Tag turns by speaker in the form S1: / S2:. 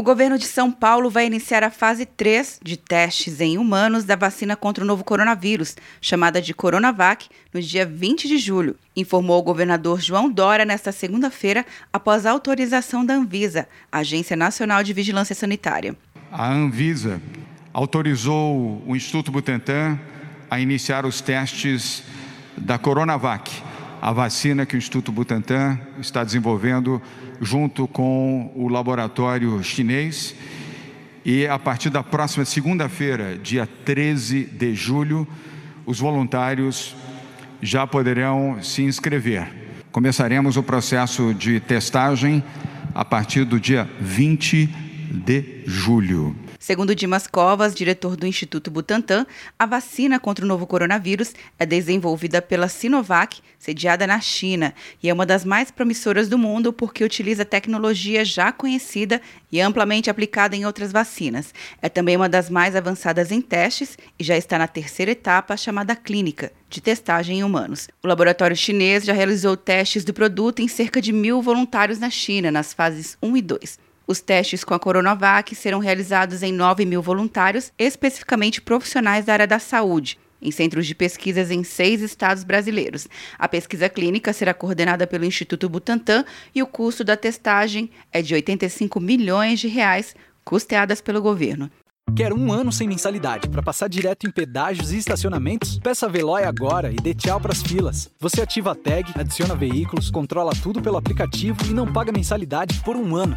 S1: O governo de São Paulo vai iniciar a fase 3 de testes em humanos da vacina contra o novo coronavírus, chamada de Coronavac, no dia 20 de julho, informou o governador João Dória nesta segunda-feira, após a autorização da Anvisa, Agência Nacional de Vigilância Sanitária.
S2: A Anvisa autorizou o Instituto Butantan a iniciar os testes da Coronavac, a vacina que o Instituto Butantan está desenvolvendo junto com o laboratório chinês. E a partir da próxima segunda-feira, dia 13 de julho, os voluntários já poderão se inscrever. Começaremos o processo de testagem a partir do dia 20 de julho.
S1: Segundo Dimas Covas, diretor do Instituto Butantan, a vacina contra o novo coronavírus é desenvolvida pela Sinovac, sediada na China, e é uma das mais promissoras do mundo porque utiliza tecnologia já conhecida e amplamente aplicada em outras vacinas. É também uma das mais avançadas em testes e já está na terceira etapa, chamada clínica, de testagem em humanos. O laboratório chinês já realizou testes do produto em cerca de mil voluntários na China, nas fases 1 e 2. Os testes com a Coronavac serão realizados em 9 mil voluntários, especificamente profissionais da área da saúde, em centros de pesquisas em seis estados brasileiros. A pesquisa clínica será coordenada pelo Instituto Butantan e o custo da testagem é de 85 milhões de reais, custeadas pelo governo.
S3: Quer um ano sem mensalidade para passar direto em pedágios e estacionamentos? Peça a Veloy agora e dê tchau para as filas. Você ativa a tag, adiciona veículos, controla tudo pelo aplicativo e não paga mensalidade por um ano.